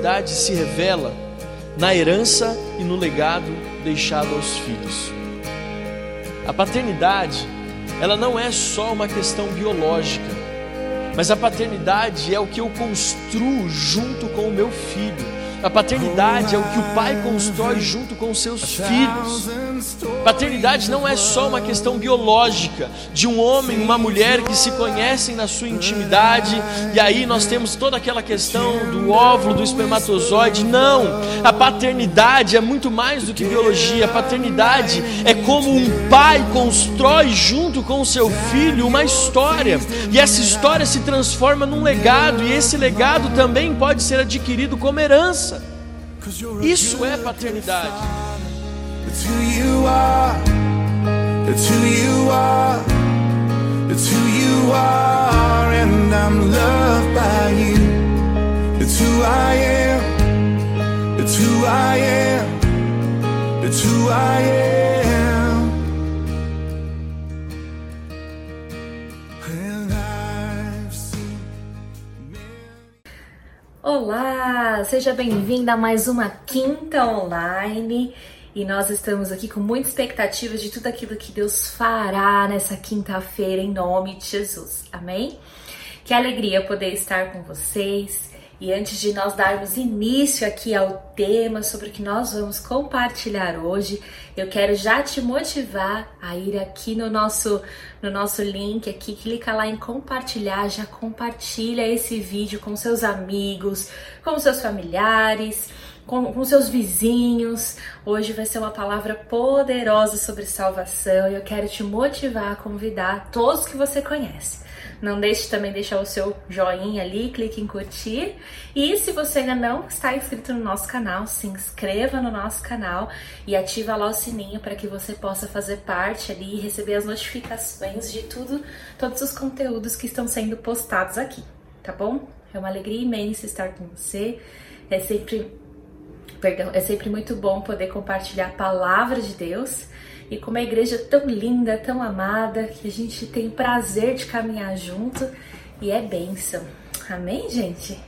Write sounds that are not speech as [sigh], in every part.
paternidade se revela na herança e no legado deixado aos filhos. A paternidade, ela não é só uma questão biológica, mas a paternidade é o que eu construo junto com o meu filho a paternidade é o que o pai constrói junto com os seus filhos. Paternidade não é só uma questão biológica de um homem e uma mulher que se conhecem na sua intimidade e aí nós temos toda aquela questão do óvulo, do espermatozoide. Não, a paternidade é muito mais do que biologia. A paternidade é como um pai constrói junto com o seu filho uma história e essa história se transforma num legado e esse legado também pode ser adquirido como herança. Isso é paternidade. It's who you are. It's who you are. It's who you are, and I'm loved by you. It's who I am. It's who I am. It's who I am. Olá, seja bem-vinda a mais uma quinta online e nós estamos aqui com muita expectativa de tudo aquilo que Deus fará nessa quinta-feira em nome de Jesus. Amém? Que alegria poder estar com vocês. E antes de nós darmos início aqui ao tema sobre o que nós vamos compartilhar hoje, eu quero já te motivar a ir aqui no nosso no nosso link aqui, clica lá em compartilhar, já compartilha esse vídeo com seus amigos, com seus familiares, com, com seus vizinhos. Hoje vai ser uma palavra poderosa sobre salvação e eu quero te motivar a convidar todos que você conhece não deixe também deixar o seu joinha ali, clique em curtir. E se você ainda não está inscrito no nosso canal, se inscreva no nosso canal e ativa lá o sininho para que você possa fazer parte ali e receber as notificações de tudo, todos os conteúdos que estão sendo postados aqui, tá bom? É uma alegria imensa estar com você. É sempre, perdão, é sempre muito bom poder compartilhar a palavra de Deus e com uma igreja tão linda, tão amada, que a gente tem prazer de caminhar junto e é bênção. Amém, gente?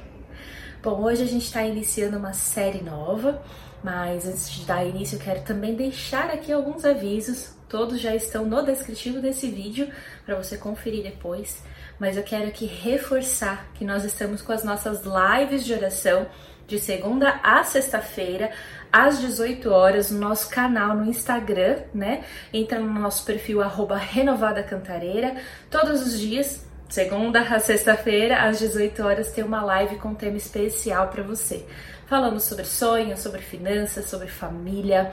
Bom, hoje a gente está iniciando uma série nova, mas antes de dar início, eu quero também deixar aqui alguns avisos. Todos já estão no descritivo desse vídeo para você conferir depois. Mas eu quero aqui reforçar que nós estamos com as nossas lives de oração de segunda a sexta-feira, às 18 horas, no nosso canal no Instagram, né? Entra no nosso perfil arroba Renovada Cantareira. Todos os dias, segunda a sexta-feira, às 18 horas, tem uma live com um tema especial para você. Falamos sobre sonhos, sobre finanças, sobre família.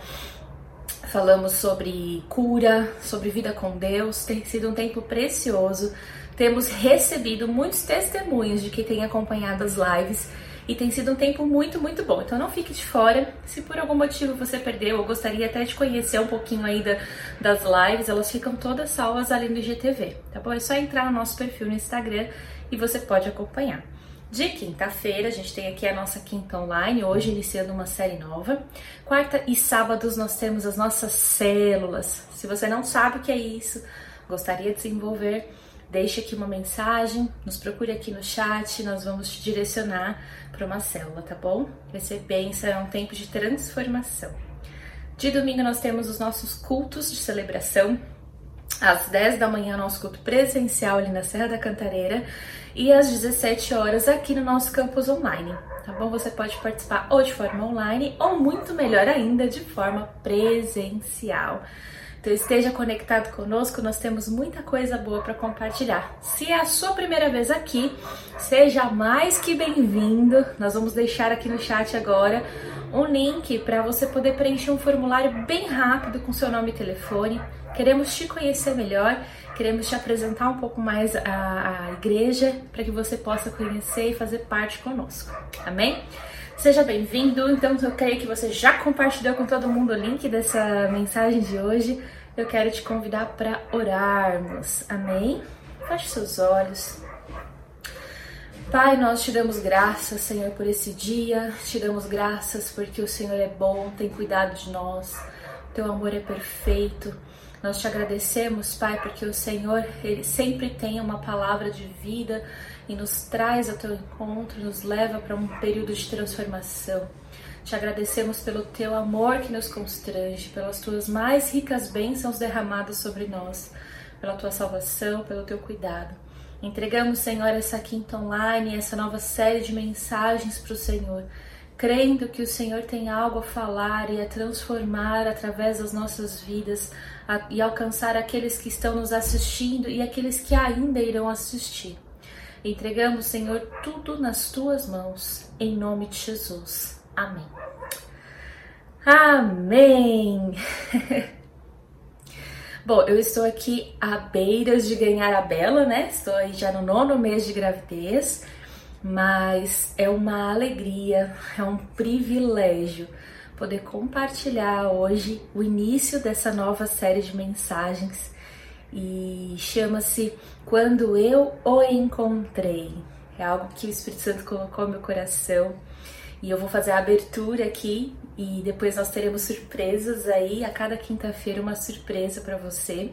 Falamos sobre cura, sobre vida com Deus. Tem sido um tempo precioso. Temos recebido muitos testemunhos de quem tem acompanhado as lives e tem sido um tempo muito, muito bom. Então não fique de fora. Se por algum motivo você perdeu ou gostaria até de conhecer um pouquinho aí da, das lives, elas ficam todas salvas ali no IGTV, tá bom? É só entrar no nosso perfil no Instagram e você pode acompanhar. De quinta-feira, a gente tem aqui a nossa quinta online, hoje iniciando uma série nova. Quarta e sábados nós temos as nossas células. Se você não sabe o que é isso, gostaria de desenvolver, deixe aqui uma mensagem, nos procure aqui no chat, nós vamos te direcionar para uma célula, tá bom? Vai ser bem, será um tempo de transformação. De domingo nós temos os nossos cultos de celebração. Às 10 da manhã, nosso culto presencial ali na Serra da Cantareira. E às 17 horas aqui no nosso campus online. Tá bom? Você pode participar ou de forma online ou muito melhor ainda de forma presencial. Então esteja conectado conosco, nós temos muita coisa boa para compartilhar. Se é a sua primeira vez aqui, seja mais que bem-vindo. Nós vamos deixar aqui no chat agora um link para você poder preencher um formulário bem rápido com seu nome e telefone. Queremos te conhecer melhor, queremos te apresentar um pouco mais a, a igreja para que você possa conhecer e fazer parte conosco. Amém? Seja bem-vindo. Então, eu creio que você já compartilhou com todo mundo o link dessa mensagem de hoje. Eu quero te convidar para orarmos. Amém? Feche seus olhos. Pai, nós te damos graças, Senhor, por esse dia. Te damos graças porque o Senhor é bom, tem cuidado de nós. Teu amor é perfeito. Nós te agradecemos, Pai, porque o Senhor, Ele sempre tem uma palavra de vida e nos traz ao teu encontro, nos leva para um período de transformação. Te agradecemos pelo teu amor que nos constrange, pelas tuas mais ricas bênçãos derramadas sobre nós, pela tua salvação, pelo teu cuidado. Entregamos, Senhor, essa quinta online, essa nova série de mensagens para o Senhor, crendo que o Senhor tem algo a falar e a transformar através das nossas vidas e alcançar aqueles que estão nos assistindo e aqueles que ainda irão assistir. Entregamos, Senhor, tudo nas tuas mãos, em nome de Jesus. Amém. Amém! [laughs] Bom, eu estou aqui à beiras de ganhar a Bela, né? Estou aí já no nono mês de gravidez, mas é uma alegria, é um privilégio poder compartilhar hoje o início dessa nova série de mensagens e chama-se Quando Eu O Encontrei. É algo que o Espírito Santo colocou no meu coração e eu vou fazer a abertura aqui e depois nós teremos surpresas aí. A cada quinta-feira, uma surpresa para você.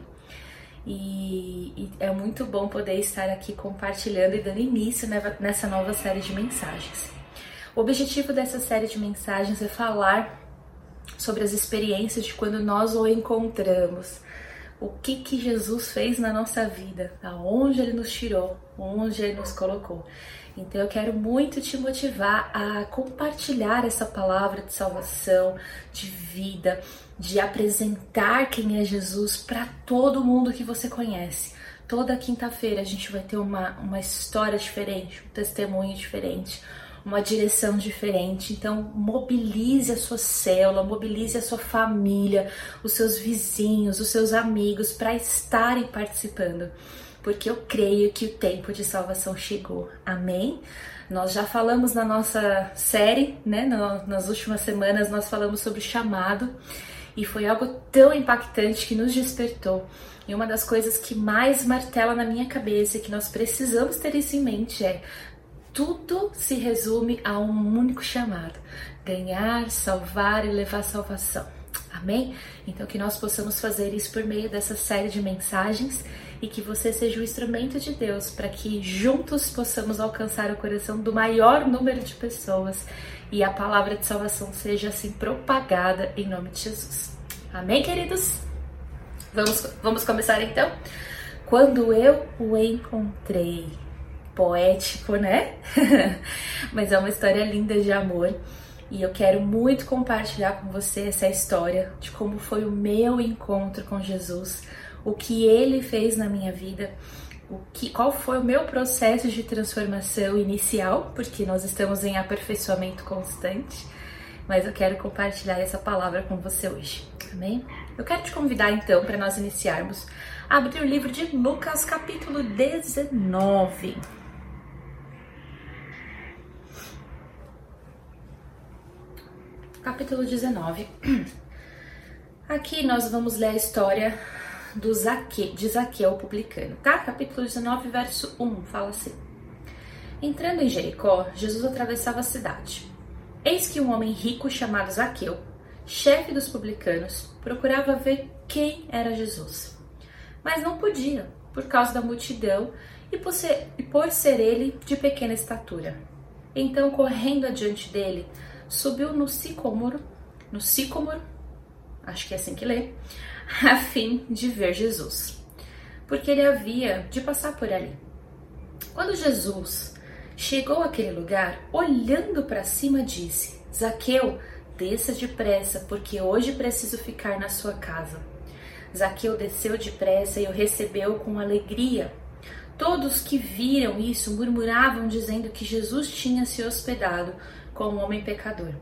E, e, é muito bom poder estar aqui compartilhando e dando início nessa nova série de mensagens. O objetivo dessa série de mensagens é falar sobre as experiências de quando nós o encontramos. O que que Jesus fez na nossa vida, aonde ele nos tirou, onde ele nos colocou. Então eu quero muito te motivar a compartilhar essa palavra de salvação, de vida, de apresentar quem é Jesus para todo mundo que você conhece. Toda quinta-feira a gente vai ter uma, uma história diferente, um testemunho diferente, uma direção diferente. Então, mobilize a sua célula, mobilize a sua família, os seus vizinhos, os seus amigos para estarem participando porque eu creio que o tempo de salvação chegou. Amém? Nós já falamos na nossa série, né? Nas últimas semanas, nós falamos sobre o chamado e foi algo tão impactante que nos despertou. E uma das coisas que mais martela na minha cabeça e que nós precisamos ter isso em mente é: tudo se resume a um único chamado: ganhar, salvar e levar salvação. Amém? Então, que nós possamos fazer isso por meio dessa série de mensagens e que você seja o instrumento de Deus para que juntos possamos alcançar o coração do maior número de pessoas e a palavra de salvação seja assim propagada em nome de Jesus. Amém, queridos? Vamos, vamos começar então? Quando eu o encontrei. Poético, né? [laughs] Mas é uma história linda de amor. E eu quero muito compartilhar com você essa história de como foi o meu encontro com Jesus, o que ele fez na minha vida, o que, qual foi o meu processo de transformação inicial, porque nós estamos em aperfeiçoamento constante, mas eu quero compartilhar essa palavra com você hoje, amém? Eu quero te convidar então para nós iniciarmos a abrir o livro de Lucas, capítulo 19. Capítulo 19. Aqui nós vamos ler a história do Zaque, de Zaqueu publicano, tá? Capítulo 19, verso 1, fala assim: Entrando em Jericó, Jesus atravessava a cidade. Eis que um homem rico chamado Zaqueu, chefe dos publicanos, procurava ver quem era Jesus. Mas não podia, por causa da multidão e por ser, e por ser ele de pequena estatura. Então, correndo adiante dele, subiu no sicômoro, no sicômoro, acho que é assim que lê, [laughs] a fim de ver Jesus, porque ele havia de passar por ali. Quando Jesus chegou àquele lugar, olhando para cima, disse: Zaqueu, desça depressa, porque hoje preciso ficar na sua casa. Zaqueu desceu depressa e o recebeu com alegria. Todos que viram isso murmuravam, dizendo que Jesus tinha se hospedado com um homem pecador.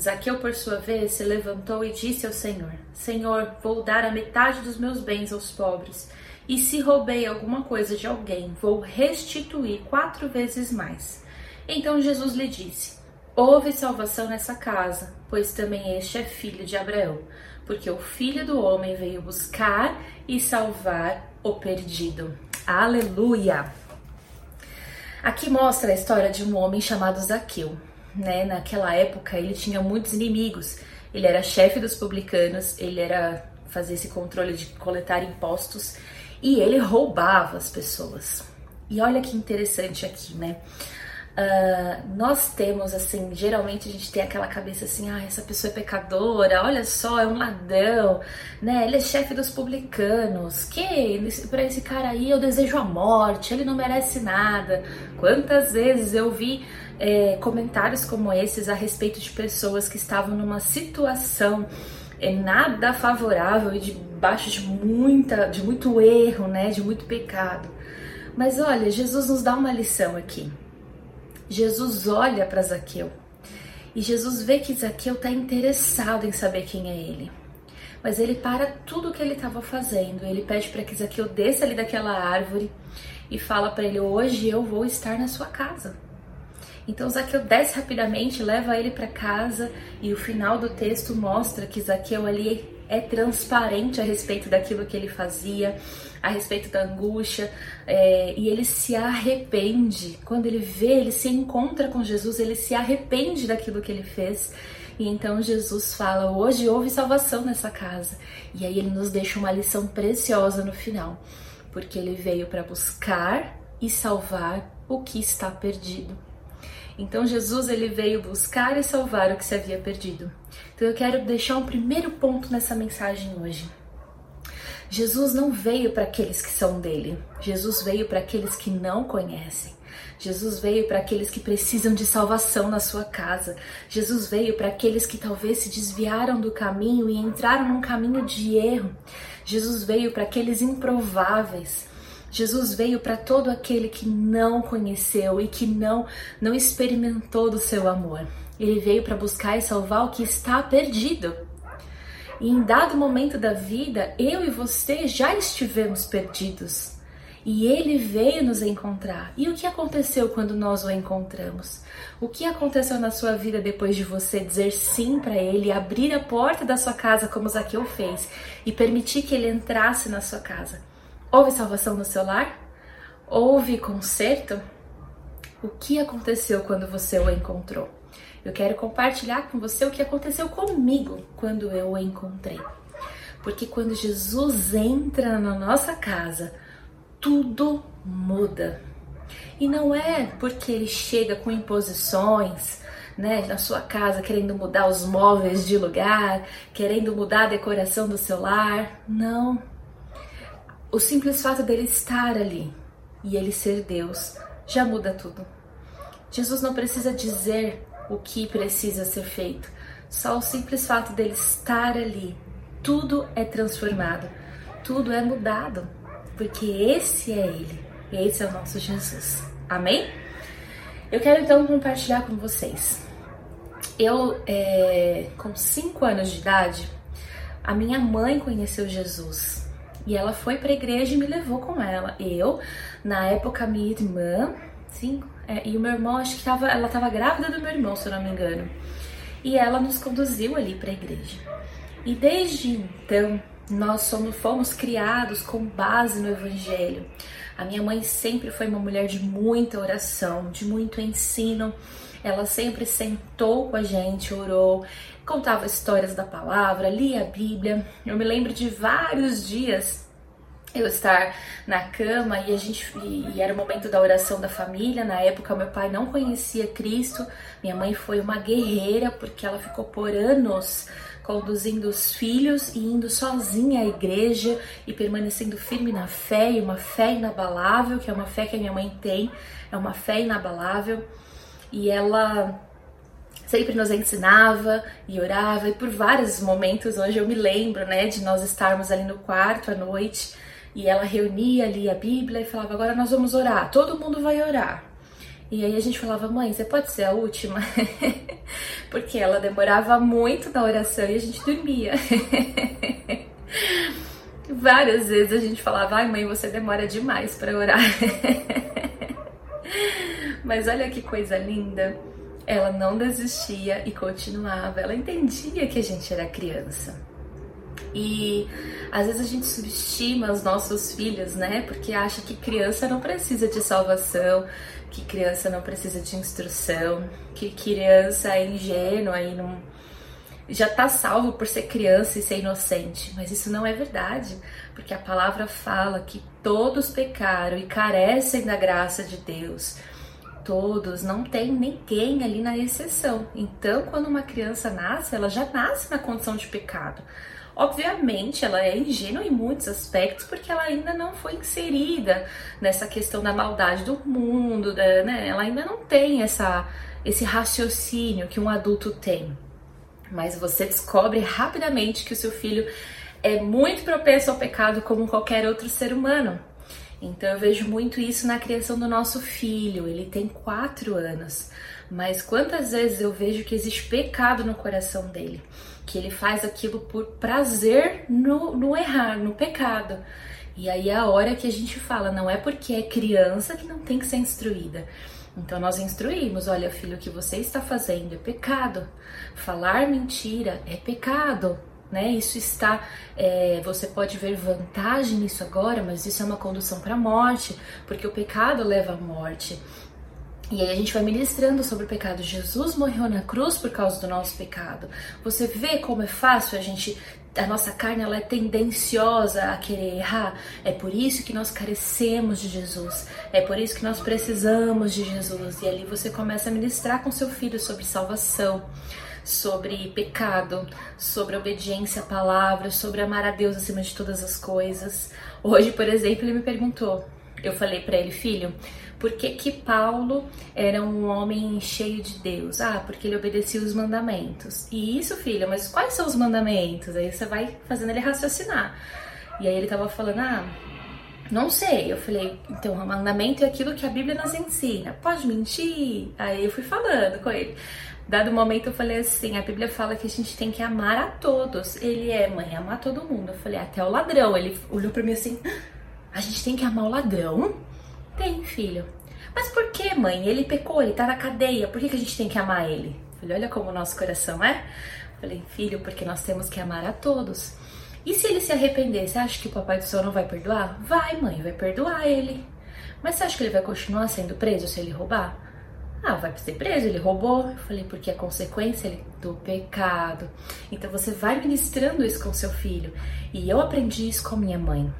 Zaqueu, por sua vez, se levantou e disse ao Senhor: Senhor, vou dar a metade dos meus bens aos pobres, e se roubei alguma coisa de alguém, vou restituir quatro vezes mais. Então Jesus lhe disse: Houve salvação nessa casa, pois também este é filho de Abraão, porque o filho do homem veio buscar e salvar o perdido. Aleluia! Aqui mostra a história de um homem chamado Zaqueu né? Naquela época ele tinha muitos inimigos. Ele era chefe dos publicanos, ele era fazer esse controle de coletar impostos e ele roubava as pessoas. E olha que interessante aqui, né? Uh, nós temos assim, geralmente a gente tem aquela cabeça assim, ah, essa pessoa é pecadora, olha só, é um ladrão, né? Ele é chefe dos publicanos, que para esse cara aí eu desejo a morte, ele não merece nada. Quantas vezes eu vi é, comentários como esses a respeito de pessoas que estavam numa situação é, nada favorável e debaixo de muita, de muito erro, né? De muito pecado. Mas olha, Jesus nos dá uma lição aqui. Jesus olha para Zaqueu e Jesus vê que Zaqueu está interessado em saber quem é ele. Mas ele para tudo o que ele estava fazendo. Ele pede para que Zaqueu desça ali daquela árvore e fala para ele: Hoje eu vou estar na sua casa. Então Zaqueu desce rapidamente, leva ele para casa e o final do texto mostra que Zaqueu ali é transparente a respeito daquilo que ele fazia, a respeito da angústia, é, e ele se arrepende. Quando ele vê, ele se encontra com Jesus, ele se arrepende daquilo que ele fez. E então Jesus fala: Hoje houve salvação nessa casa. E aí ele nos deixa uma lição preciosa no final, porque ele veio para buscar e salvar o que está perdido. Então Jesus ele veio buscar e salvar o que se havia perdido. Então eu quero deixar um primeiro ponto nessa mensagem hoje. Jesus não veio para aqueles que são dele. Jesus veio para aqueles que não conhecem. Jesus veio para aqueles que precisam de salvação na sua casa. Jesus veio para aqueles que talvez se desviaram do caminho e entraram num caminho de erro. Jesus veio para aqueles improváveis. Jesus veio para todo aquele que não conheceu e que não não experimentou do seu amor. Ele veio para buscar e salvar o que está perdido. E em dado momento da vida, eu e você já estivemos perdidos. E ele veio nos encontrar. E o que aconteceu quando nós o encontramos? O que aconteceu na sua vida depois de você dizer sim para ele, abrir a porta da sua casa como Zaqueu fez e permitir que ele entrasse na sua casa? Houve salvação no seu lar? Houve conserto? O que aconteceu quando você o encontrou? Eu quero compartilhar com você o que aconteceu comigo quando eu o encontrei. Porque quando Jesus entra na nossa casa, tudo muda. E não é porque ele chega com imposições, né, na sua casa, querendo mudar os móveis de lugar, querendo mudar a decoração do seu lar. Não o simples fato dele estar ali e ele ser Deus já muda tudo. Jesus não precisa dizer o que precisa ser feito, só o simples fato dele estar ali, tudo é transformado, tudo é mudado, porque esse é ele, esse é o nosso Jesus. Amém? Eu quero então compartilhar com vocês. Eu, é, com 5 anos de idade, a minha mãe conheceu Jesus e ela foi para a igreja e me levou com ela. Eu, na época, minha irmã, sim, é, e o meu irmão, acho que tava, ela estava grávida do meu irmão, se eu não me engano. E ela nos conduziu ali para a igreja. E desde então, nós somos, fomos criados com base no Evangelho. A minha mãe sempre foi uma mulher de muita oração, de muito ensino. Ela sempre sentou com a gente, orou, contava histórias da palavra, lia a Bíblia. Eu me lembro de vários dias eu estar na cama e a gente e era o momento da oração da família. Na época meu pai não conhecia Cristo. Minha mãe foi uma guerreira porque ela ficou por anos conduzindo os filhos e indo sozinha à igreja e permanecendo firme na fé, e uma fé inabalável, que é uma fé que a minha mãe tem, é uma fé inabalável. E ela sempre nos ensinava e orava, e por vários momentos hoje eu me lembro, né, de nós estarmos ali no quarto à noite e ela reunia ali a Bíblia e falava: Agora nós vamos orar, todo mundo vai orar. E aí a gente falava: Mãe, você pode ser a última? [laughs] Porque ela demorava muito na oração e a gente dormia. [laughs] Várias vezes a gente falava: Ai, mãe, você demora demais para orar. [laughs] Mas olha que coisa linda ela não desistia e continuava. Ela entendia que a gente era criança. E às vezes a gente subestima os nossos filhos, né? Porque acha que criança não precisa de salvação, que criança não precisa de instrução, que criança é ingênua e não já está salvo por ser criança e ser inocente, mas isso não é verdade, porque a palavra fala que todos pecaram e carecem da graça de Deus. Todos, não tem ninguém ali na exceção. Então, quando uma criança nasce, ela já nasce na condição de pecado. Obviamente, ela é ingênua em muitos aspectos, porque ela ainda não foi inserida nessa questão da maldade do mundo, da, né? ela ainda não tem essa, esse raciocínio que um adulto tem. Mas você descobre rapidamente que o seu filho é muito propenso ao pecado como qualquer outro ser humano. Então eu vejo muito isso na criação do nosso filho. Ele tem quatro anos, mas quantas vezes eu vejo que existe pecado no coração dele? que ele faz aquilo por prazer no, no errar, no pecado. E aí é a hora que a gente fala, não é porque é criança que não tem que ser instruída. Então nós instruímos, olha filho, o que você está fazendo é pecado. Falar mentira é pecado, né? Isso está, é, você pode ver vantagem nisso agora, mas isso é uma condução para a morte, porque o pecado leva à morte. E aí a gente vai ministrando sobre o pecado. Jesus morreu na cruz por causa do nosso pecado. Você vê como é fácil a gente a nossa carne ela é tendenciosa a querer errar. É por isso que nós carecemos de Jesus. É por isso que nós precisamos de Jesus. E ali você começa a ministrar com seu filho sobre salvação, sobre pecado, sobre obediência à palavra, sobre amar a Deus acima de todas as coisas. Hoje, por exemplo, ele me perguntou. Eu falei para ele, filho, por que, que Paulo era um homem cheio de Deus? Ah, porque ele obedecia os mandamentos. E isso, filha, mas quais são os mandamentos? Aí você vai fazendo ele raciocinar. E aí ele tava falando, ah, não sei. Eu falei, então, o mandamento é aquilo que a Bíblia nos ensina. Pode mentir? Aí eu fui falando com ele. Dado momento eu falei assim, a Bíblia fala que a gente tem que amar a todos. Ele é, mãe, amar todo mundo. Eu falei, até o ladrão. Ele olhou para mim assim, ah, a gente tem que amar o ladrão? Tem, filho. Mas por que, mãe? Ele pecou, ele tá na cadeia, por que, que a gente tem que amar ele? Falei, olha como o nosso coração é. Falei, filho, porque nós temos que amar a todos. E se ele se arrepender, você acha que o papai do céu não vai perdoar? Vai, mãe, vai perdoar ele. Mas você acha que ele vai continuar sendo preso se ele roubar? Ah, vai ser preso, ele roubou. Eu falei, porque é consequência do pecado. Então você vai ministrando isso com seu filho. E eu aprendi isso com minha mãe.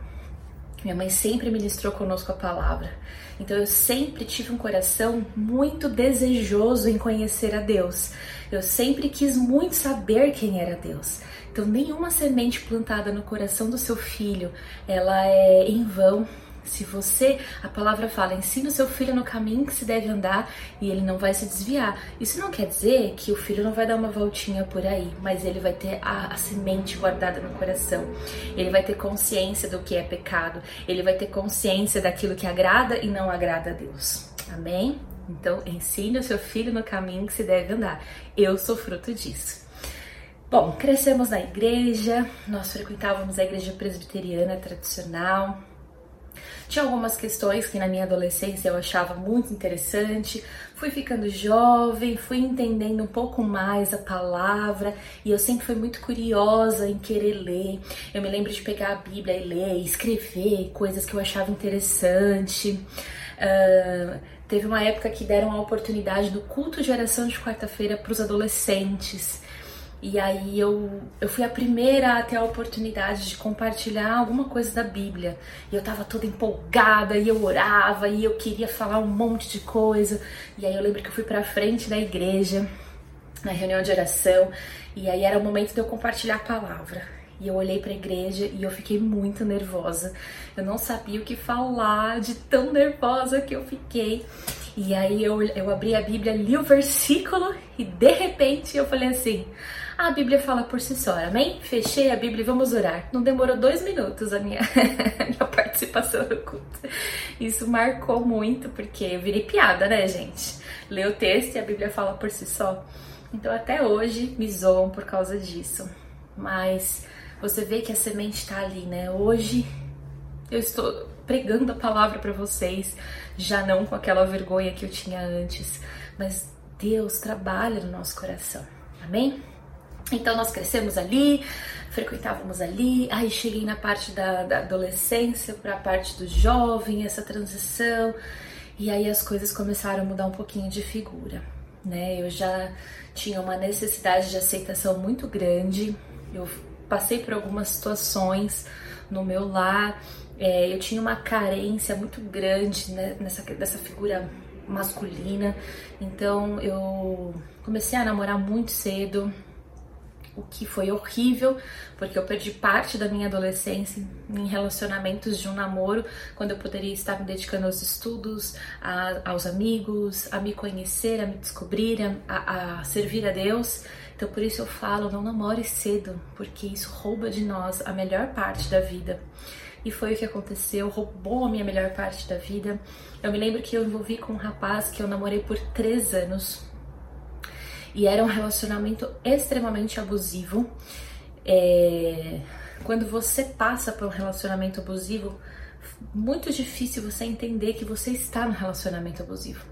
Minha mãe sempre ministrou conosco a palavra. Então eu sempre tive um coração muito desejoso em conhecer a Deus. Eu sempre quis muito saber quem era Deus. Então nenhuma semente plantada no coração do seu filho, ela é em vão, se você, a palavra fala, ensina o seu filho no caminho que se deve andar e ele não vai se desviar. Isso não quer dizer que o filho não vai dar uma voltinha por aí, mas ele vai ter a, a semente guardada no coração. Ele vai ter consciência do que é pecado. Ele vai ter consciência daquilo que agrada e não agrada a Deus. Amém? Então, ensine o seu filho no caminho que se deve andar. Eu sou fruto disso. Bom, crescemos na igreja, nós frequentávamos a igreja presbiteriana tradicional, tinha algumas questões que na minha adolescência eu achava muito interessante. Fui ficando jovem, fui entendendo um pouco mais a palavra e eu sempre fui muito curiosa em querer ler. Eu me lembro de pegar a Bíblia e ler, escrever coisas que eu achava interessante. Uh, teve uma época que deram a oportunidade do culto de oração de quarta-feira para os adolescentes. E aí eu, eu fui a primeira a ter a oportunidade de compartilhar alguma coisa da Bíblia. E eu tava toda empolgada, e eu orava, e eu queria falar um monte de coisa. E aí eu lembro que eu fui pra frente da igreja, na reunião de oração, e aí era o momento de eu compartilhar a palavra. E eu olhei para a igreja e eu fiquei muito nervosa. Eu não sabia o que falar, de tão nervosa que eu fiquei. E aí eu, eu abri a Bíblia, li o versículo e de repente eu falei assim: a Bíblia fala por si só, amém? Fechei a Bíblia e vamos orar. Não demorou dois minutos a minha, [laughs] minha participação no culto. Isso marcou muito, porque eu virei piada, né, gente? Lê o texto e a Bíblia fala por si só. Então até hoje me zoam por causa disso. Mas você vê que a semente está ali, né? Hoje eu estou pregando a palavra para vocês, já não com aquela vergonha que eu tinha antes, mas Deus trabalha no nosso coração. Amém? Então nós crescemos ali, frequentávamos ali, aí cheguei na parte da, da adolescência para a parte do jovem, essa transição, e aí as coisas começaram a mudar um pouquinho de figura. né? Eu já tinha uma necessidade de aceitação muito grande. Eu passei por algumas situações no meu lar. É, eu tinha uma carência muito grande né, nessa dessa figura masculina. Então eu comecei a namorar muito cedo, o que foi horrível, porque eu perdi parte da minha adolescência em relacionamentos de um namoro, quando eu poderia estar me dedicando aos estudos, a, aos amigos, a me conhecer, a me descobrir, a, a servir a Deus. Então por isso eu falo, não namore cedo, porque isso rouba de nós a melhor parte da vida. E foi o que aconteceu, roubou a minha melhor parte da vida. Eu me lembro que eu envolvi com um rapaz que eu namorei por três anos, e era um relacionamento extremamente abusivo. É... Quando você passa por um relacionamento abusivo, muito difícil você entender que você está no relacionamento abusivo.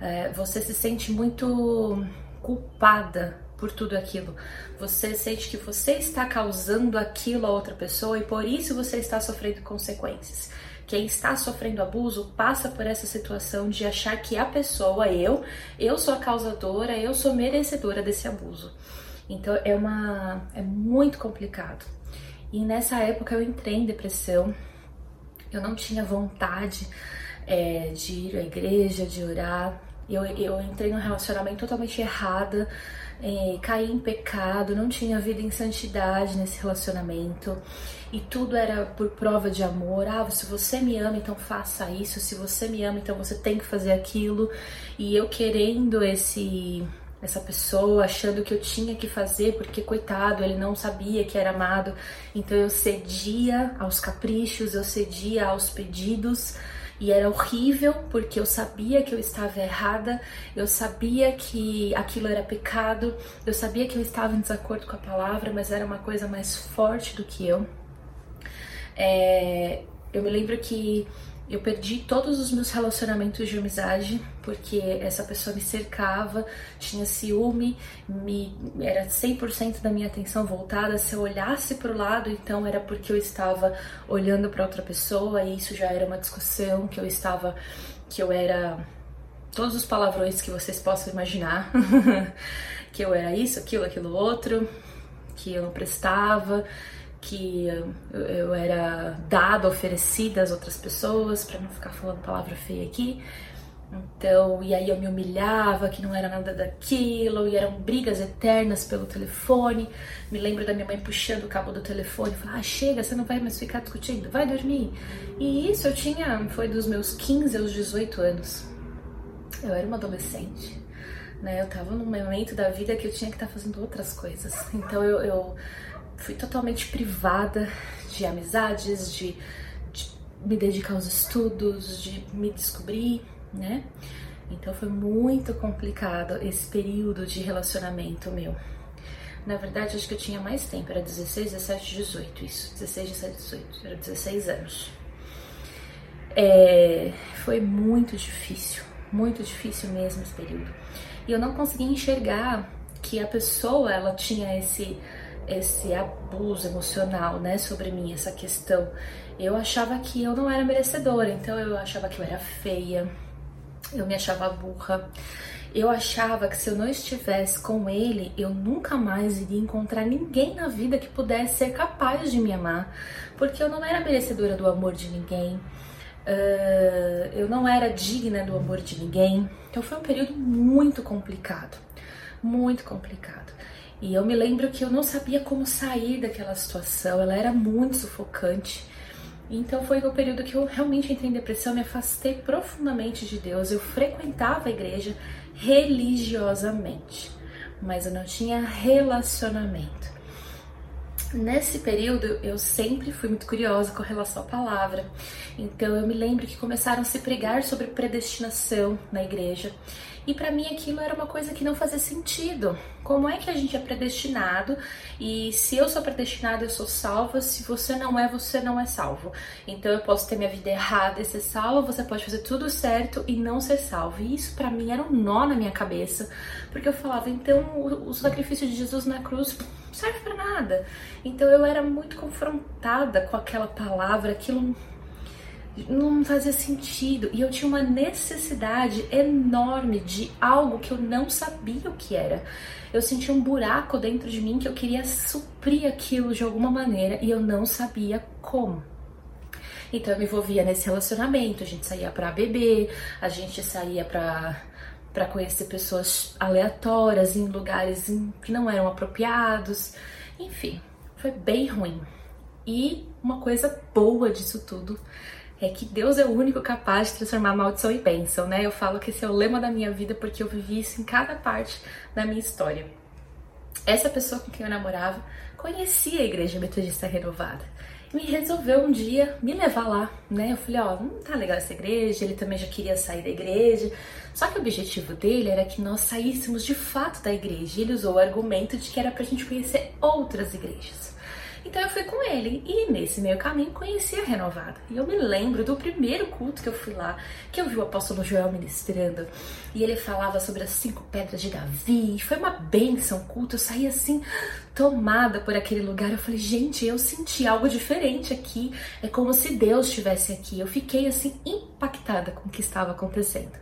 É... Você se sente muito culpada por tudo aquilo. Você sente que você está causando aquilo a outra pessoa e por isso você está sofrendo consequências quem está sofrendo abuso passa por essa situação de achar que a pessoa, eu, eu sou a causadora, eu sou merecedora desse abuso. Então é uma é muito complicado. E nessa época eu entrei em depressão. Eu não tinha vontade é, de ir à igreja, de orar. Eu, eu entrei num relacionamento totalmente errada é, caí em pecado, não tinha vida em santidade nesse relacionamento e tudo era por prova de amor. Ah, se você me ama, então faça isso. Se você me ama, então você tem que fazer aquilo. E eu querendo esse essa pessoa, achando que eu tinha que fazer, porque coitado, ele não sabia que era amado. Então eu cedia aos caprichos, eu cedia aos pedidos e era horrível porque eu sabia que eu estava errada, eu sabia que aquilo era pecado, eu sabia que eu estava em desacordo com a palavra, mas era uma coisa mais forte do que eu. É, eu me lembro que eu perdi todos os meus relacionamentos de amizade porque essa pessoa me cercava, tinha ciúme, me era 100% da minha atenção voltada. Se eu olhasse para o lado, então era porque eu estava olhando para outra pessoa e isso já era uma discussão que eu estava que eu era todos os palavrões que vocês possam imaginar, [laughs] que eu era isso, aquilo, aquilo outro, que eu não prestava, que eu, era dada, oferecida às outras pessoas, para não ficar falando palavra feia aqui. Então, e aí eu me humilhava, que não era nada daquilo, e eram brigas eternas pelo telefone. Me lembro da minha mãe puxando o cabo do telefone, falando: "Ah, chega, você não vai mais ficar discutindo, vai dormir". E isso eu tinha, foi dos meus 15 aos 18 anos. Eu era uma adolescente, né? Eu tava num momento da vida que eu tinha que estar tá fazendo outras coisas. Então eu, eu fui totalmente privada de amizades, de, de me dedicar aos estudos, de me descobrir, né? Então foi muito complicado esse período de relacionamento meu. Na verdade, acho que eu tinha mais tempo, era 16, 17, 18, isso. 16, 17, 18, era 16 anos. É, foi muito difícil, muito difícil mesmo esse período. E eu não conseguia enxergar que a pessoa, ela tinha esse esse abuso emocional, né, sobre mim, essa questão. Eu achava que eu não era merecedora, então eu achava que eu era feia, eu me achava burra. Eu achava que se eu não estivesse com ele, eu nunca mais iria encontrar ninguém na vida que pudesse ser capaz de me amar, porque eu não era merecedora do amor de ninguém, uh, eu não era digna do amor de ninguém. Então foi um período muito complicado, muito complicado. E eu me lembro que eu não sabia como sair daquela situação, ela era muito sufocante. Então foi o período que eu realmente entrei em depressão, me afastei profundamente de Deus. Eu frequentava a igreja religiosamente, mas eu não tinha relacionamento. Nesse período eu sempre fui muito curiosa com relação à palavra, então eu me lembro que começaram a se pregar sobre predestinação na igreja e para mim aquilo era uma coisa que não fazia sentido. Como é que a gente é predestinado e se eu sou predestinado, eu sou salva, se você não é, você não é salvo. Então eu posso ter minha vida errada e ser salva, você pode fazer tudo certo e não ser salvo. E isso para mim era um nó na minha cabeça, porque eu falava, então o, sacrifício de Jesus na cruz serve para nada. Então eu era muito confrontada com aquela palavra, aquilo não fazia sentido e eu tinha uma necessidade enorme de algo que eu não sabia o que era. Eu sentia um buraco dentro de mim que eu queria suprir aquilo de alguma maneira e eu não sabia como. Então eu me envolvia nesse relacionamento, a gente saía para beber, a gente saía para para conhecer pessoas aleatórias em lugares que não eram apropriados. Enfim, foi bem ruim. E uma coisa boa disso tudo é que Deus é o único capaz de transformar maldição em bênção, né? Eu falo que esse é o lema da minha vida porque eu vivi isso em cada parte da minha história. Essa pessoa com quem eu namorava conhecia a igreja metodista renovada me resolveu um dia me levar lá, né? Eu falei, ó, não tá legal essa igreja, ele também já queria sair da igreja. Só que o objetivo dele era que nós saíssemos de fato da igreja. Ele usou o argumento de que era pra gente conhecer outras igrejas. Então eu fui com ele e nesse meio caminho conheci a Renovada. E eu me lembro do primeiro culto que eu fui lá, que eu vi o apóstolo Joel ministrando e ele falava sobre as cinco pedras de Davi. Foi uma benção o culto, eu saí assim tomada por aquele lugar. Eu falei, gente, eu senti algo diferente aqui. É como se Deus estivesse aqui. Eu fiquei assim impactada com o que estava acontecendo.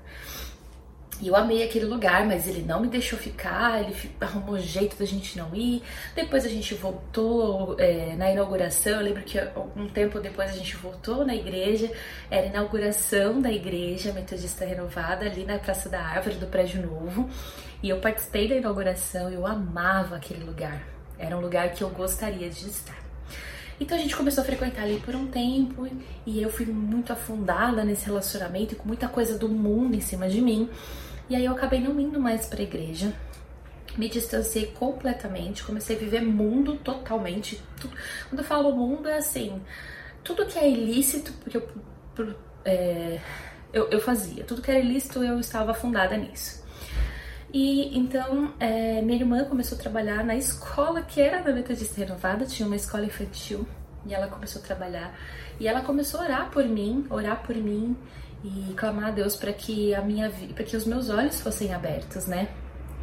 E eu amei aquele lugar, mas ele não me deixou ficar, ele arrumou jeito da gente não ir. Depois a gente voltou é, na inauguração. Eu lembro que um tempo depois a gente voltou na igreja, era a inauguração da igreja metodista renovada ali na Praça da Árvore do Prédio Novo. E eu participei da inauguração, eu amava aquele lugar. Era um lugar que eu gostaria de estar. Então a gente começou a frequentar ali por um tempo e eu fui muito afundada nesse relacionamento e com muita coisa do mundo em cima de mim. E aí eu acabei não indo mais para a igreja. Me distanciei completamente, comecei a viver mundo totalmente. Quando eu falo mundo, é assim: tudo que é ilícito, porque eu, é, eu, eu fazia, tudo que era ilícito eu estava afundada nisso. E então é, minha irmã começou a trabalhar na escola que era da Metodista Renovada, tinha uma escola infantil, e ela começou a trabalhar. E ela começou a orar por mim, orar por mim e clamar a Deus para que a minha para que os meus olhos fossem abertos, né?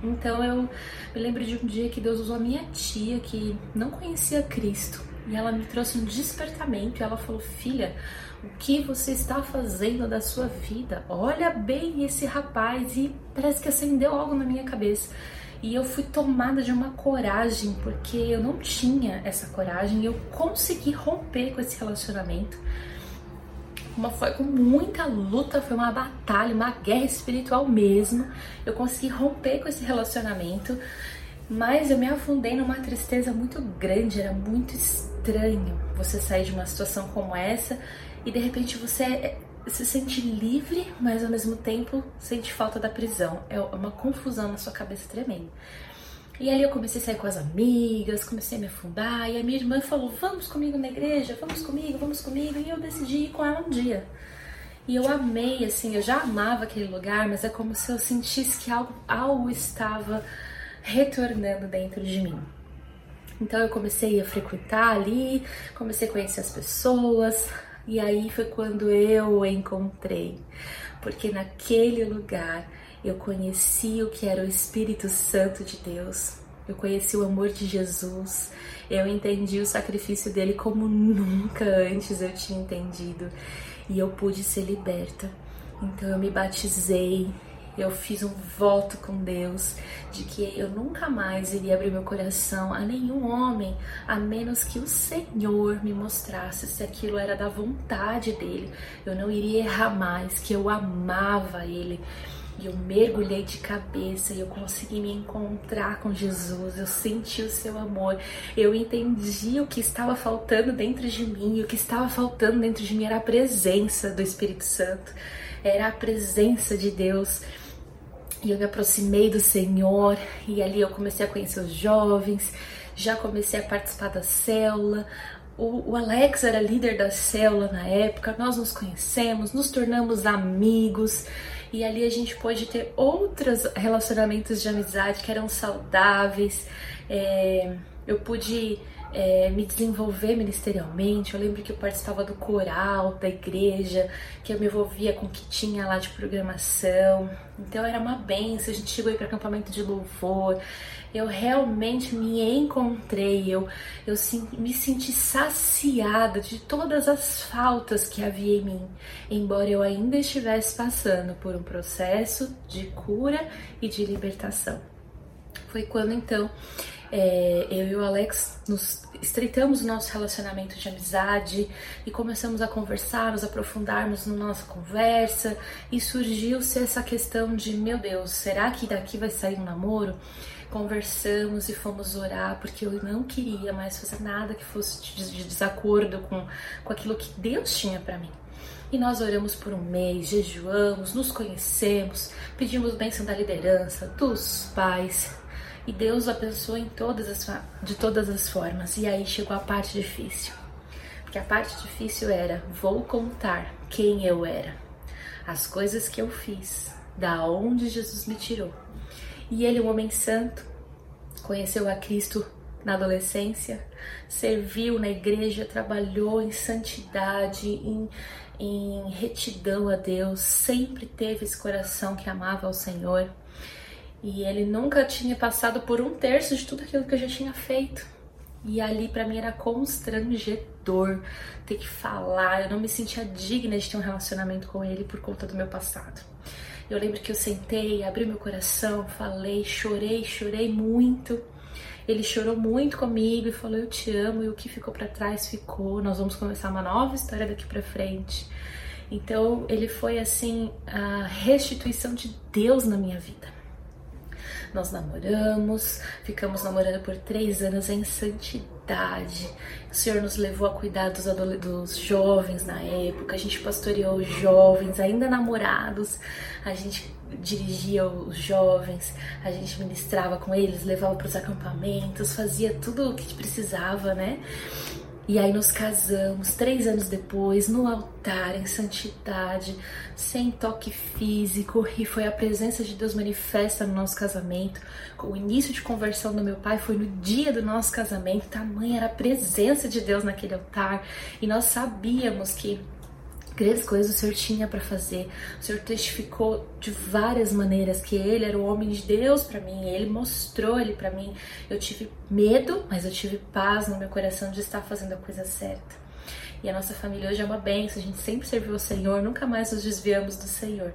Então eu me lembro de um dia que Deus usou a minha tia que não conhecia Cristo e ela me trouxe um despertamento e ela falou: "Filha, o que você está fazendo da sua vida? Olha bem esse rapaz" e parece que acendeu algo na minha cabeça. E eu fui tomada de uma coragem, porque eu não tinha essa coragem, e eu consegui romper com esse relacionamento uma, foi com muita luta, foi uma batalha, uma guerra espiritual mesmo. Eu consegui romper com esse relacionamento, mas eu me afundei numa tristeza muito grande, era muito estranho você sair de uma situação como essa e de repente você é, se sente livre, mas ao mesmo tempo sente falta da prisão. É uma confusão na sua cabeça tremenda. E ali eu comecei a sair com as amigas, comecei a me afundar. E a minha irmã falou: Vamos comigo na igreja, vamos comigo, vamos comigo. E eu decidi ir com ela um dia. E eu amei, assim, eu já amava aquele lugar, mas é como se eu sentisse que algo, algo estava retornando dentro de mim. Então eu comecei a frequentar ali, comecei a conhecer as pessoas, e aí foi quando eu encontrei. Porque naquele lugar eu conheci o que era o Espírito Santo de Deus, eu conheci o amor de Jesus, eu entendi o sacrifício dele como nunca antes eu tinha entendido. E eu pude ser liberta. Então eu me batizei, eu fiz um voto com Deus de que eu nunca mais iria abrir meu coração a nenhum homem, a menos que o Senhor me mostrasse se aquilo era da vontade dele. Eu não iria errar mais, que eu amava ele e eu mergulhei de cabeça e eu consegui me encontrar com Jesus. Eu senti o seu amor. Eu entendi o que estava faltando dentro de mim. E o que estava faltando dentro de mim era a presença do Espírito Santo. Era a presença de Deus. E eu me aproximei do Senhor e ali eu comecei a conhecer os jovens, já comecei a participar da célula. O, o, Alex era líder da célula na época, nós nos conhecemos, nos tornamos amigos e ali a gente pôde ter outros relacionamentos de amizade que eram saudáveis. É, eu pude é, me desenvolver ministerialmente. Eu lembro que eu participava do coral da igreja, que eu me envolvia com o que tinha lá de programação. Então era uma benção. A gente chegou aí para acampamento de louvor. Eu realmente me encontrei, eu, eu me senti saciada de todas as faltas que havia em mim, embora eu ainda estivesse passando por um processo de cura e de libertação. Foi quando então é, eu e o Alex nos estreitamos o nosso relacionamento de amizade e começamos a conversar, nos aprofundarmos na nossa conversa e surgiu-se essa questão de: meu Deus, será que daqui vai sair um namoro? Conversamos e fomos orar porque eu não queria mais fazer nada que fosse de desacordo com, com aquilo que Deus tinha para mim. E nós oramos por um mês, jejuamos, nos conhecemos, pedimos bênção da liderança, dos pais, e Deus abençoou em todas as, de todas as formas. E aí chegou a parte difícil. Porque a parte difícil era: vou contar quem eu era, as coisas que eu fiz, da onde Jesus me tirou. E ele, um homem santo, conheceu a Cristo na adolescência, serviu na igreja, trabalhou em santidade, em, em retidão a Deus, sempre teve esse coração que amava ao Senhor. E ele nunca tinha passado por um terço de tudo aquilo que eu já tinha feito. E ali para mim era constrangedor ter que falar. Eu não me sentia digna de ter um relacionamento com ele por conta do meu passado. Eu lembro que eu sentei, abri meu coração, falei, chorei, chorei muito. Ele chorou muito comigo e falou: Eu te amo. E o que ficou para trás ficou. Nós vamos começar uma nova história daqui para frente. Então, ele foi assim a restituição de Deus na minha vida. Nós namoramos, ficamos namorando por três anos em santidade. O Senhor nos levou a cuidar dos, dos jovens na época, a gente pastoreou os jovens, ainda namorados, a gente dirigia os jovens, a gente ministrava com eles, levava para os acampamentos, fazia tudo o que precisava, né? E aí nos casamos três anos depois, no altar, em santidade, sem toque físico, e foi a presença de Deus manifesta no nosso casamento. O início de conversão do meu pai foi no dia do nosso casamento, tamanha era a presença de Deus naquele altar, e nós sabíamos que grandes coisas o Senhor tinha para fazer. O Senhor testificou de várias maneiras que Ele era o homem de Deus para mim. Ele mostrou Ele para mim. Eu tive medo, mas eu tive paz no meu coração de estar fazendo a coisa certa. E a nossa família hoje é uma benção. A gente sempre serviu ao Senhor, nunca mais nos desviamos do Senhor.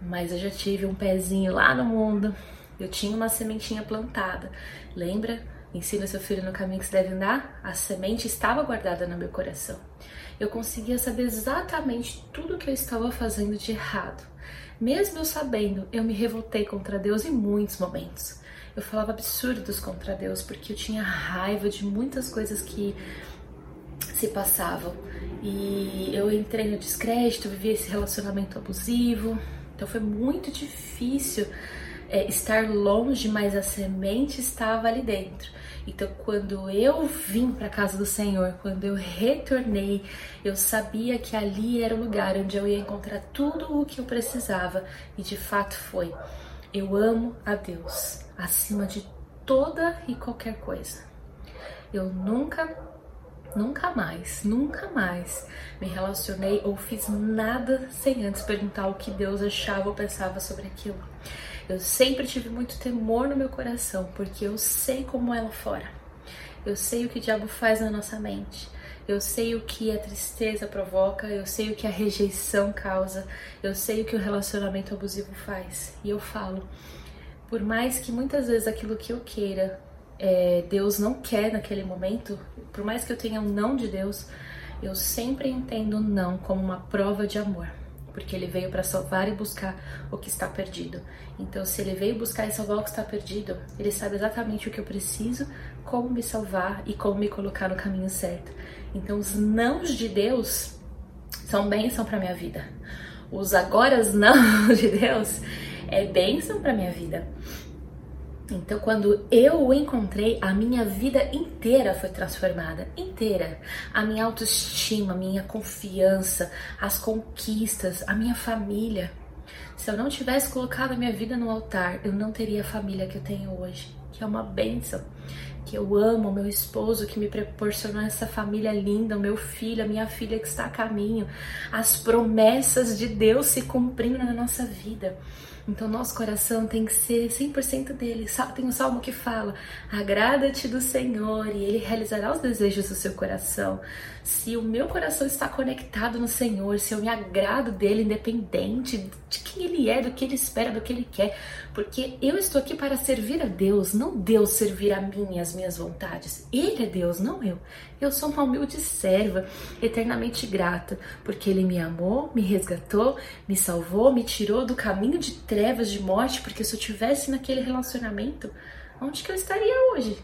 Mas eu já tive um pezinho lá no mundo. Eu tinha uma sementinha plantada. Lembra? Ensina seu filho no caminho que se deve andar? A semente estava guardada no meu coração eu conseguia saber exatamente tudo que eu estava fazendo de errado. Mesmo eu sabendo, eu me revoltei contra Deus em muitos momentos. Eu falava absurdos contra Deus porque eu tinha raiva de muitas coisas que se passavam. E eu entrei no descrédito, vivi esse relacionamento abusivo. Então foi muito difícil é, estar longe, mas a semente estava ali dentro. Então, quando eu vim para a casa do Senhor, quando eu retornei, eu sabia que ali era o lugar onde eu ia encontrar tudo o que eu precisava, e de fato foi. Eu amo a Deus acima de toda e qualquer coisa. Eu nunca, nunca mais, nunca mais me relacionei ou fiz nada sem antes perguntar o que Deus achava ou pensava sobre aquilo. Eu sempre tive muito temor no meu coração, porque eu sei como é lá fora. Eu sei o que o diabo faz na nossa mente. Eu sei o que a tristeza provoca, eu sei o que a rejeição causa, eu sei o que o relacionamento abusivo faz. E eu falo, por mais que muitas vezes aquilo que eu queira, é, Deus não quer naquele momento, por mais que eu tenha um não de Deus, eu sempre entendo o não como uma prova de amor porque ele veio para salvar e buscar o que está perdido. Então, se ele veio buscar e salvar o que está perdido, ele sabe exatamente o que eu preciso, como me salvar e como me colocar no caminho certo. Então, os nãos de Deus são bênção para minha vida. Os agora [laughs] não de Deus é bênção para minha vida. Então, quando eu o encontrei, a minha vida inteira foi transformada inteira. A minha autoestima, a minha confiança, as conquistas, a minha família. Se eu não tivesse colocado a minha vida no altar, eu não teria a família que eu tenho hoje, que é uma bênção. que eu amo meu esposo que me proporcionou essa família linda, o meu filho, a minha filha que está a caminho, as promessas de Deus se cumprindo na nossa vida. Então, nosso coração tem que ser 100% dele. Tem um salmo que fala: Agrada-te do Senhor e ele realizará os desejos do seu coração. Se o meu coração está conectado no Senhor, se eu me agrado dele, independente de quem ele é, do que ele espera, do que ele quer, porque eu estou aqui para servir a Deus, não Deus servir a mim e as minhas vontades. Ele é Deus, não eu. Eu sou uma humilde serva, eternamente grata, porque ele me amou, me resgatou, me salvou, me tirou do caminho de trevas, de morte, porque se eu tivesse naquele relacionamento, onde que eu estaria hoje?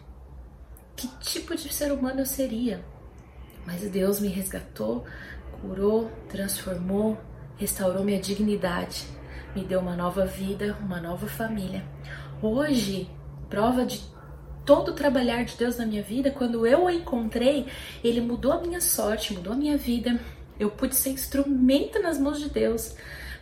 Que tipo de ser humano eu seria? Mas Deus me resgatou, curou, transformou, restaurou minha dignidade, me deu uma nova vida, uma nova família. Hoje, prova de todo o trabalhar de Deus na minha vida, quando eu o encontrei, ele mudou a minha sorte, mudou a minha vida. Eu pude ser instrumento nas mãos de Deus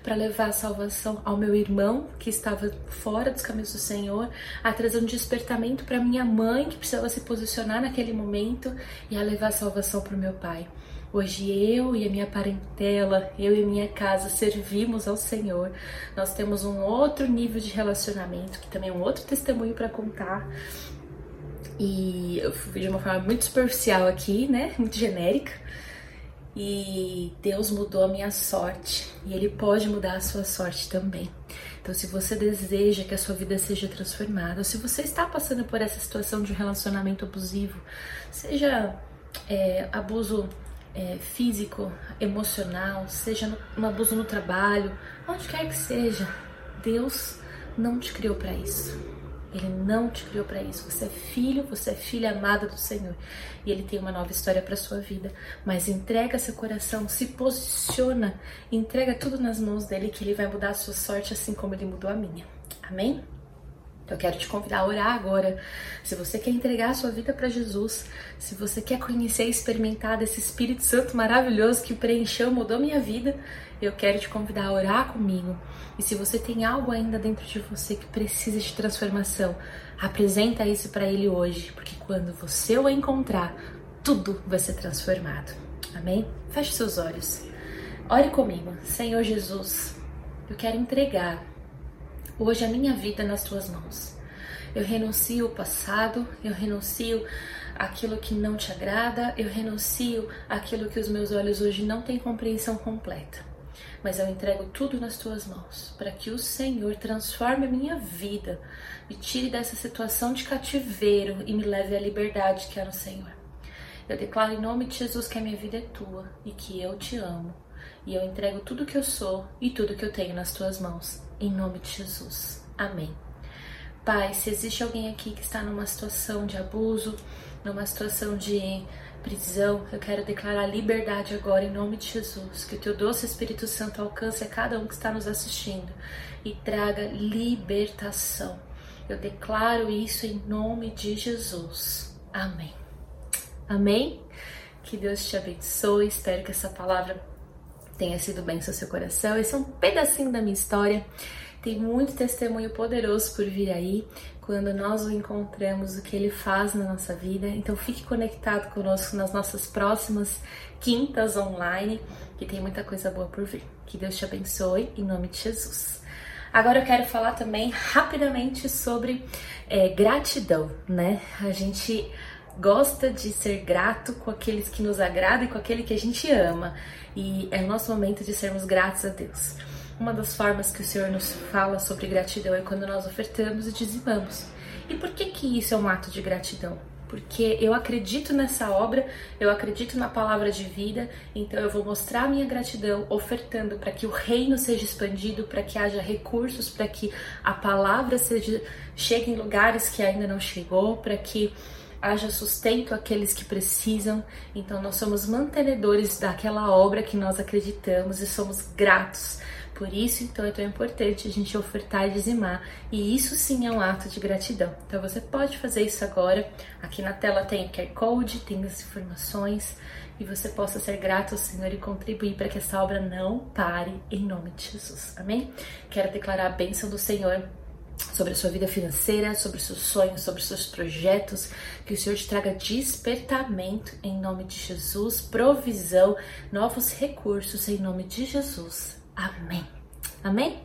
para levar a salvação ao meu irmão que estava fora dos caminhos do Senhor, a trazer um despertamento para minha mãe que precisava se posicionar naquele momento e a levar a salvação para o meu pai. Hoje eu e a minha parentela, eu e a minha casa servimos ao Senhor. Nós temos um outro nível de relacionamento, que também é um outro testemunho para contar. E eu fui de uma forma muito superficial aqui, né? Muito genérica e Deus mudou a minha sorte e Ele pode mudar a sua sorte também. Então, se você deseja que a sua vida seja transformada, se você está passando por essa situação de um relacionamento abusivo, seja é, abuso é, físico, emocional, seja no, um abuso no trabalho, onde quer que seja, Deus não te criou para isso. Ele não te criou para isso. Você é filho, você é filha amada do Senhor. E ele tem uma nova história para sua vida. Mas entrega seu coração, se posiciona, entrega tudo nas mãos dele que ele vai mudar a sua sorte assim como ele mudou a minha. Amém? Eu quero te convidar a orar agora. Se você quer entregar a sua vida para Jesus, se você quer conhecer e experimentar desse Espírito Santo maravilhoso que preencheu, mudou minha vida, eu quero te convidar a orar comigo. E se você tem algo ainda dentro de você que precisa de transformação, apresenta isso para ele hoje, porque quando você o encontrar, tudo vai ser transformado. Amém? Feche seus olhos. Ore comigo. Senhor Jesus, eu quero entregar hoje a minha vida nas tuas mãos. Eu renuncio o passado, eu renuncio aquilo que não te agrada, eu renuncio aquilo que os meus olhos hoje não têm compreensão completa. Mas eu entrego tudo nas tuas mãos, para que o Senhor transforme a minha vida, me tire dessa situação de cativeiro e me leve à liberdade que é no Senhor. Eu declaro em nome de Jesus que a minha vida é tua e que eu te amo. E eu entrego tudo que eu sou e tudo que eu tenho nas tuas mãos em nome de Jesus. Amém. Pai, se existe alguém aqui que está numa situação de abuso, numa situação de prisão, eu quero declarar liberdade agora em nome de Jesus. Que o teu doce Espírito Santo alcance a cada um que está nos assistindo e traga libertação. Eu declaro isso em nome de Jesus. Amém. Amém. Que Deus te abençoe. Espero que essa palavra tenha sido bem no seu coração. Esse é um pedacinho da minha história. Tem muito testemunho poderoso por vir aí quando nós o encontramos, o que ele faz na nossa vida. Então fique conectado conosco nas nossas próximas quintas online, que tem muita coisa boa por vir. Que Deus te abençoe em nome de Jesus. Agora eu quero falar também rapidamente sobre é, gratidão, né? A gente gosta de ser grato com aqueles que nos agradam e com aquele que a gente ama. E é o nosso momento de sermos gratos a Deus. Uma das formas que o Senhor nos fala sobre gratidão é quando nós ofertamos e dizimamos. E por que que isso é um ato de gratidão? Porque eu acredito nessa obra, eu acredito na palavra de vida, então eu vou mostrar a minha gratidão ofertando para que o reino seja expandido, para que haja recursos, para que a palavra seja chegue em lugares que ainda não chegou, para que haja sustento àqueles que precisam. Então, nós somos mantenedores daquela obra que nós acreditamos e somos gratos. Por isso, então, é tão importante a gente ofertar e dizimar. E isso sim é um ato de gratidão. Então, você pode fazer isso agora. Aqui na tela tem o QR Code, tem as informações. E você possa ser grato ao Senhor e contribuir para que essa obra não pare, em nome de Jesus. Amém? Quero declarar a bênção do Senhor sobre a sua vida financeira, sobre os seus sonhos, sobre os seus projetos. Que o Senhor te traga despertamento em nome de Jesus, provisão, novos recursos em nome de Jesus. Amém. Amém?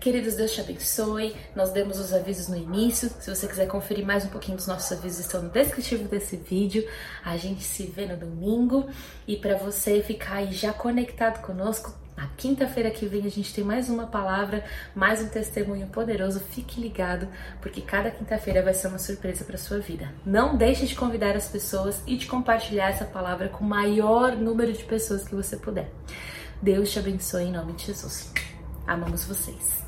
Queridos, Deus te abençoe. Nós demos os avisos no início. Se você quiser conferir mais um pouquinho dos nossos avisos, estão no descritivo desse vídeo. A gente se vê no domingo. E para você ficar aí já conectado conosco, na quinta-feira que vem a gente tem mais uma palavra, mais um testemunho poderoso. Fique ligado, porque cada quinta-feira vai ser uma surpresa para sua vida. Não deixe de convidar as pessoas e de compartilhar essa palavra com o maior número de pessoas que você puder. Deus te abençoe em nome de Jesus. Amamos vocês.